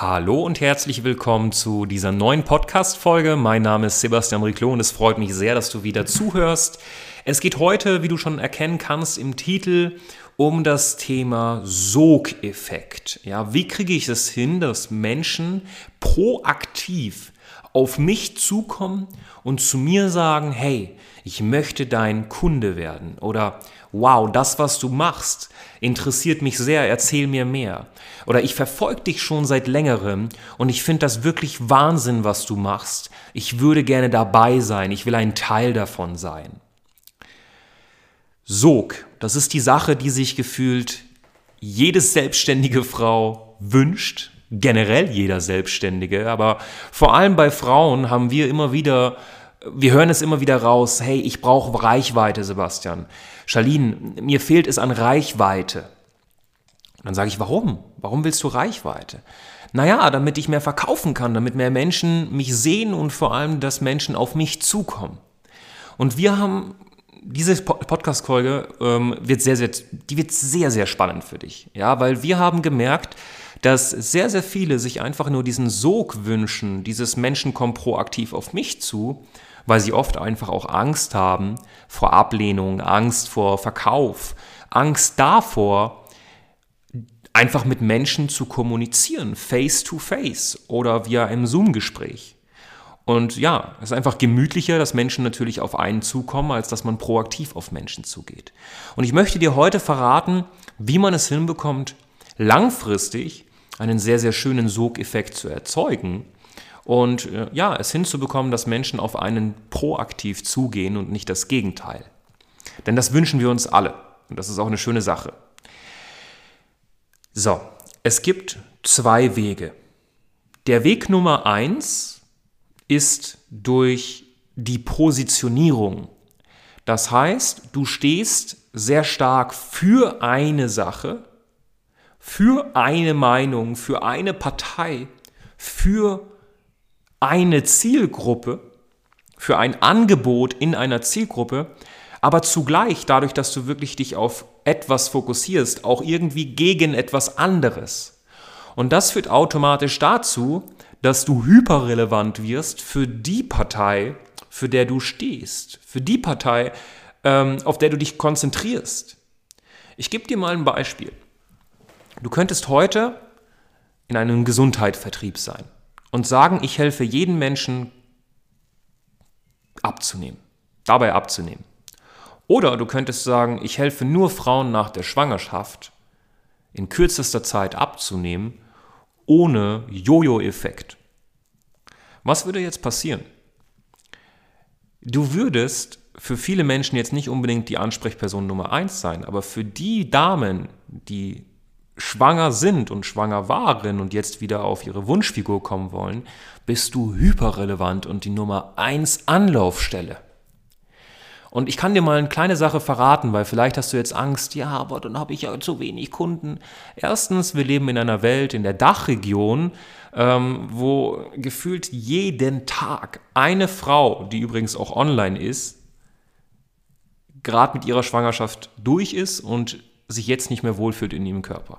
Hallo und herzlich willkommen zu dieser neuen Podcast-Folge. Mein Name ist Sebastian Riclo und es freut mich sehr, dass du wieder zuhörst. Es geht heute, wie du schon erkennen kannst, im Titel um das Thema Sogeffekt. Ja, wie kriege ich es hin, dass Menschen proaktiv auf mich zukommen und zu mir sagen, hey, ich möchte dein Kunde werden oder wow, das, was du machst, interessiert mich sehr, erzähl mir mehr. Oder ich verfolge dich schon seit längerem und ich finde das wirklich Wahnsinn, was du machst. Ich würde gerne dabei sein, ich will ein Teil davon sein. Sog, das ist die Sache, die sich gefühlt jede selbstständige Frau wünscht, generell jeder Selbstständige, aber vor allem bei Frauen haben wir immer wieder wir hören es immer wieder raus, hey, ich brauche Reichweite, Sebastian. Charlene, mir fehlt es an Reichweite. Und dann sage ich, warum? Warum willst du Reichweite? Naja, damit ich mehr verkaufen kann, damit mehr Menschen mich sehen und vor allem, dass Menschen auf mich zukommen. Und wir haben diese Podcast-Folge ähm, wird sehr, sehr, die wird sehr, sehr spannend für dich. Ja, weil wir haben gemerkt, dass sehr, sehr viele sich einfach nur diesen Sog wünschen, dieses Menschen kommen proaktiv auf mich zu weil sie oft einfach auch Angst haben vor Ablehnung, Angst vor Verkauf, Angst davor, einfach mit Menschen zu kommunizieren, face to face oder via einem Zoom-Gespräch. Und ja, es ist einfach gemütlicher, dass Menschen natürlich auf einen zukommen, als dass man proaktiv auf Menschen zugeht. Und ich möchte dir heute verraten, wie man es hinbekommt, langfristig einen sehr, sehr schönen Sogeffekt zu erzeugen, und äh, ja, es hinzubekommen, dass Menschen auf einen proaktiv zugehen und nicht das Gegenteil. Denn das wünschen wir uns alle und das ist auch eine schöne Sache. So, es gibt zwei Wege. Der Weg Nummer eins ist durch die Positionierung. Das heißt, du stehst sehr stark für eine Sache, für eine Meinung, für eine Partei, für eine Zielgruppe, für ein Angebot in einer Zielgruppe, aber zugleich dadurch, dass du wirklich dich auf etwas fokussierst, auch irgendwie gegen etwas anderes. Und das führt automatisch dazu, dass du hyperrelevant wirst für die Partei, für der du stehst, für die Partei, ähm, auf der du dich konzentrierst. Ich gebe dir mal ein Beispiel. Du könntest heute in einem Gesundheitsvertrieb sein und sagen, ich helfe jedem Menschen abzunehmen, dabei abzunehmen. Oder du könntest sagen, ich helfe nur Frauen nach der Schwangerschaft in kürzester Zeit abzunehmen, ohne Jojo-Effekt. Was würde jetzt passieren? Du würdest für viele Menschen jetzt nicht unbedingt die Ansprechperson Nummer eins sein, aber für die Damen, die schwanger sind und schwanger waren und jetzt wieder auf ihre Wunschfigur kommen wollen, bist du hyperrelevant und die Nummer 1 Anlaufstelle. Und ich kann dir mal eine kleine Sache verraten, weil vielleicht hast du jetzt Angst, ja, aber dann habe ich ja zu wenig Kunden. Erstens, wir leben in einer Welt, in der Dachregion, ähm, wo gefühlt jeden Tag eine Frau, die übrigens auch online ist, gerade mit ihrer Schwangerschaft durch ist und sich jetzt nicht mehr wohlfühlt in ihrem Körper.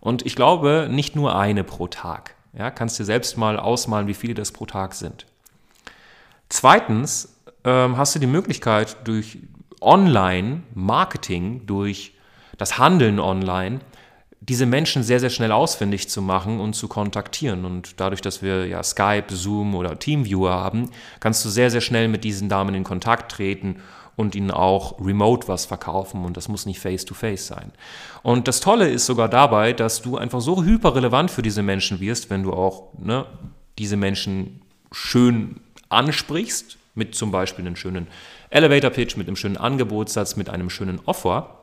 Und ich glaube, nicht nur eine pro Tag. Ja, kannst dir selbst mal ausmalen, wie viele das pro Tag sind. Zweitens ähm, hast du die Möglichkeit, durch Online-Marketing, durch das Handeln online, diese Menschen sehr, sehr schnell ausfindig zu machen und zu kontaktieren. Und dadurch, dass wir ja Skype, Zoom oder Teamviewer haben, kannst du sehr, sehr schnell mit diesen Damen in Kontakt treten und ihnen auch remote was verkaufen und das muss nicht face-to-face -face sein. Und das Tolle ist sogar dabei, dass du einfach so hyperrelevant für diese Menschen wirst, wenn du auch ne, diese Menschen schön ansprichst, mit zum Beispiel einem schönen Elevator-Pitch, mit einem schönen Angebotssatz, mit einem schönen Offer,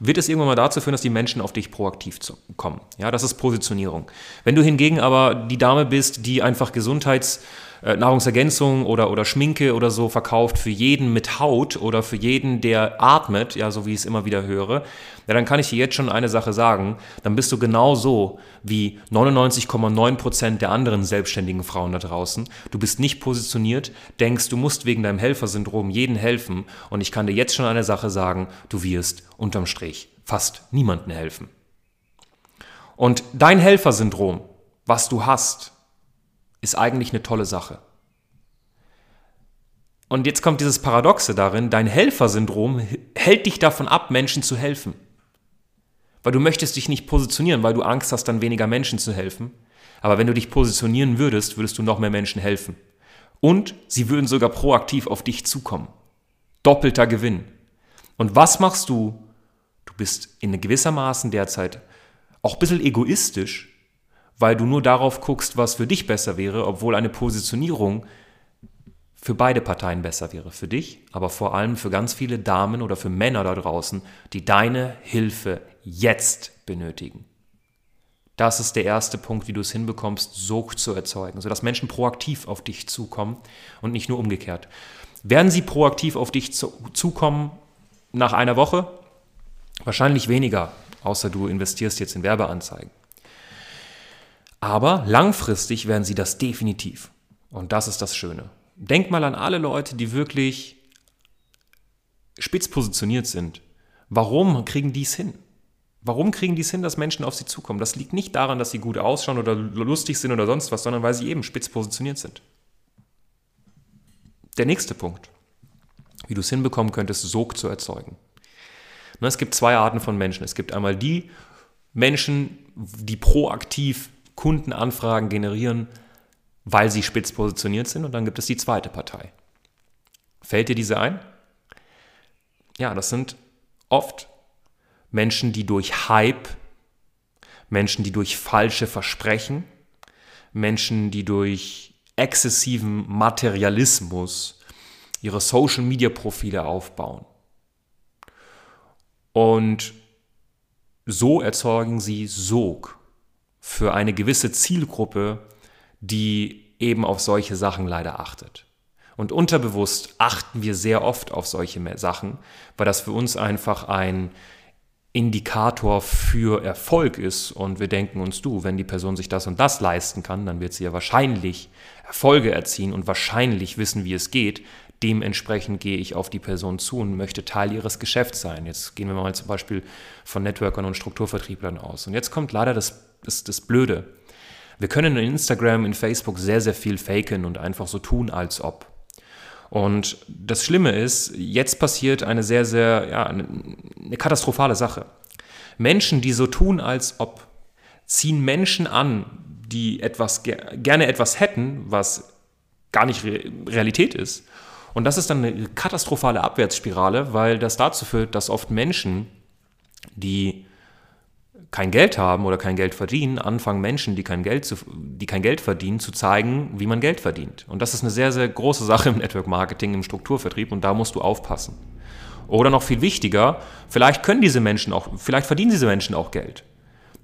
wird es irgendwann mal dazu führen, dass die Menschen auf dich proaktiv kommen. Ja, das ist Positionierung. Wenn du hingegen aber die Dame bist, die einfach Gesundheits- äh, Nahrungsergänzung oder, oder Schminke oder so verkauft für jeden mit Haut oder für jeden, der atmet, ja, so wie ich es immer wieder höre, ja, dann kann ich dir jetzt schon eine Sache sagen, dann bist du genauso wie 99,9 Prozent der anderen selbstständigen Frauen da draußen. Du bist nicht positioniert, denkst, du musst wegen deinem Helfersyndrom jeden helfen und ich kann dir jetzt schon eine Sache sagen, du wirst unterm Strich fast niemandem helfen. Und dein Helfersyndrom, was du hast, ist eigentlich eine tolle Sache. Und jetzt kommt dieses Paradoxe darin, dein Helfersyndrom hält dich davon ab, Menschen zu helfen. Weil du möchtest dich nicht positionieren, weil du Angst hast, dann weniger Menschen zu helfen. Aber wenn du dich positionieren würdest, würdest du noch mehr Menschen helfen. Und sie würden sogar proaktiv auf dich zukommen. Doppelter Gewinn. Und was machst du? Du bist in gewissermaßen derzeit auch ein bisschen egoistisch, weil du nur darauf guckst, was für dich besser wäre, obwohl eine Positionierung für beide Parteien besser wäre. Für dich, aber vor allem für ganz viele Damen oder für Männer da draußen, die deine Hilfe jetzt benötigen. Das ist der erste Punkt, wie du es hinbekommst, Sog zu erzeugen, sodass Menschen proaktiv auf dich zukommen und nicht nur umgekehrt. Werden sie proaktiv auf dich zu, zukommen nach einer Woche? Wahrscheinlich weniger, außer du investierst jetzt in Werbeanzeigen. Aber langfristig werden sie das definitiv. Und das ist das Schöne. Denk mal an alle Leute, die wirklich spitz positioniert sind. Warum kriegen die es hin? Warum kriegen die es hin, dass Menschen auf sie zukommen? Das liegt nicht daran, dass sie gut ausschauen oder lustig sind oder sonst was, sondern weil sie eben spitz positioniert sind. Der nächste Punkt, wie du es hinbekommen könntest, Sog zu erzeugen. Es gibt zwei Arten von Menschen. Es gibt einmal die Menschen, die proaktiv Kundenanfragen generieren, weil sie spitz positioniert sind. Und dann gibt es die zweite Partei. Fällt dir diese ein? Ja, das sind oft Menschen, die durch Hype, Menschen, die durch falsche Versprechen, Menschen, die durch exzessiven Materialismus ihre Social-Media-Profile aufbauen. Und so erzeugen sie Sog für eine gewisse Zielgruppe, die eben auf solche Sachen leider achtet. Und unterbewusst achten wir sehr oft auf solche Sachen, weil das für uns einfach ein Indikator für Erfolg ist und wir denken uns, du, wenn die Person sich das und das leisten kann, dann wird sie ja wahrscheinlich Erfolge erzielen und wahrscheinlich wissen, wie es geht. Dementsprechend gehe ich auf die Person zu und möchte Teil ihres Geschäfts sein. Jetzt gehen wir mal zum Beispiel von Networkern und Strukturvertrieblern aus. Und jetzt kommt leider das, das, das Blöde. Wir können in Instagram, in Facebook sehr, sehr viel faken und einfach so tun, als ob. Und das Schlimme ist, jetzt passiert eine sehr, sehr, ja, eine, eine katastrophale Sache. Menschen, die so tun, als ob, ziehen Menschen an, die etwas gerne etwas hätten, was gar nicht Realität ist. Und das ist dann eine katastrophale Abwärtsspirale, weil das dazu führt, dass oft Menschen, die kein Geld haben oder kein Geld verdienen, anfangen Menschen, die kein Geld, zu, die kein Geld verdienen, zu zeigen, wie man Geld verdient. Und das ist eine sehr, sehr große Sache im Network Marketing, im Strukturvertrieb und da musst du aufpassen. Oder noch viel wichtiger, vielleicht können diese Menschen auch, vielleicht verdienen diese Menschen auch Geld.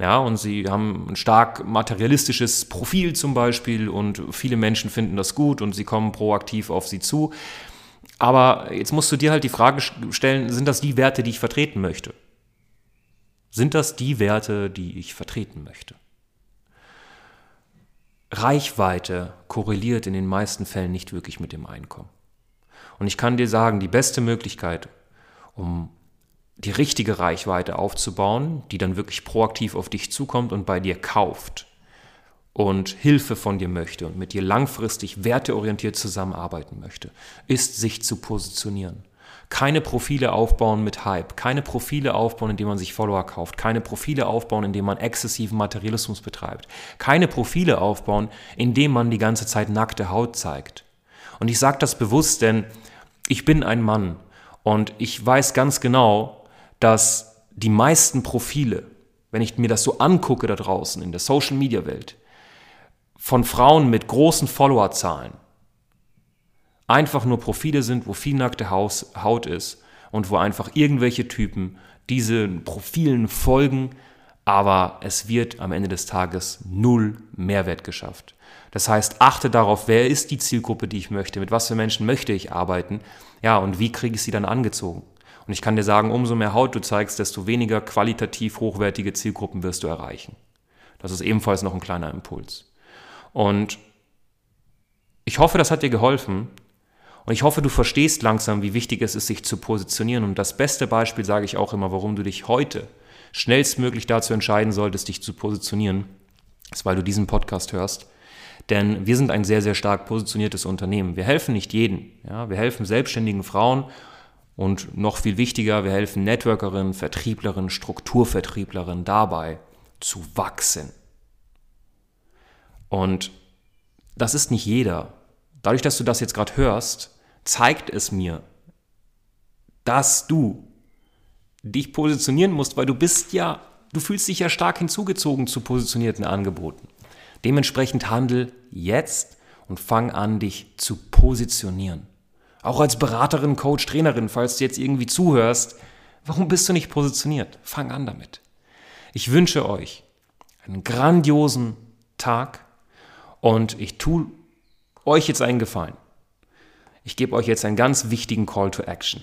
Ja, und sie haben ein stark materialistisches Profil zum Beispiel und viele Menschen finden das gut und sie kommen proaktiv auf sie zu. Aber jetzt musst du dir halt die Frage stellen, sind das die Werte, die ich vertreten möchte? Sind das die Werte, die ich vertreten möchte? Reichweite korreliert in den meisten Fällen nicht wirklich mit dem Einkommen. Und ich kann dir sagen, die beste Möglichkeit, um die richtige Reichweite aufzubauen, die dann wirklich proaktiv auf dich zukommt und bei dir kauft und Hilfe von dir möchte und mit dir langfristig werteorientiert zusammenarbeiten möchte, ist sich zu positionieren. Keine Profile aufbauen mit Hype, keine Profile aufbauen, indem man sich Follower kauft, keine Profile aufbauen, indem man exzessiven Materialismus betreibt, keine Profile aufbauen, indem man die ganze Zeit nackte Haut zeigt. Und ich sage das bewusst, denn ich bin ein Mann. Und ich weiß ganz genau, dass die meisten Profile, wenn ich mir das so angucke da draußen in der Social-Media-Welt, von Frauen mit großen Followerzahlen, einfach nur Profile sind, wo viel nackte Haut ist und wo einfach irgendwelche Typen diesen Profilen folgen, aber es wird am Ende des Tages null Mehrwert geschafft. Das heißt, achte darauf, wer ist die Zielgruppe, die ich möchte, mit was für Menschen möchte ich arbeiten, ja, und wie kriege ich sie dann angezogen. Und ich kann dir sagen, umso mehr Haut du zeigst, desto weniger qualitativ hochwertige Zielgruppen wirst du erreichen. Das ist ebenfalls noch ein kleiner Impuls. Und ich hoffe, das hat dir geholfen. Und ich hoffe, du verstehst langsam, wie wichtig es ist, sich zu positionieren. Und das beste Beispiel sage ich auch immer, warum du dich heute schnellstmöglich dazu entscheiden solltest, dich zu positionieren, ist, weil du diesen Podcast hörst. Denn wir sind ein sehr, sehr stark positioniertes Unternehmen. Wir helfen nicht jeden. Ja? Wir helfen selbstständigen Frauen und noch viel wichtiger, wir helfen Networkerinnen, Vertrieblerinnen, Strukturvertrieblerinnen dabei zu wachsen. Und das ist nicht jeder. Dadurch, dass du das jetzt gerade hörst, zeigt es mir, dass du dich positionieren musst, weil du bist ja, du fühlst dich ja stark hinzugezogen zu positionierten Angeboten. Dementsprechend handel jetzt und fang an, dich zu positionieren. Auch als Beraterin, Coach, Trainerin, falls du jetzt irgendwie zuhörst, warum bist du nicht positioniert? Fang an damit. Ich wünsche euch einen grandiosen Tag und ich tue euch jetzt einen Gefallen. Ich gebe euch jetzt einen ganz wichtigen Call to Action.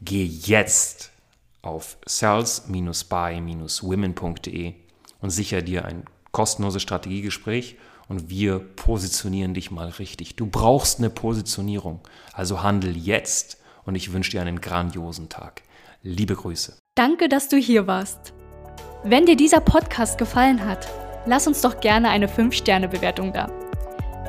Geh jetzt auf sales-by-women.de und sicher dir ein kostenloses Strategiegespräch und wir positionieren dich mal richtig. Du brauchst eine Positionierung, also handel jetzt und ich wünsche dir einen grandiosen Tag. Liebe Grüße. Danke, dass du hier warst. Wenn dir dieser Podcast gefallen hat, lass uns doch gerne eine 5-Sterne-Bewertung da.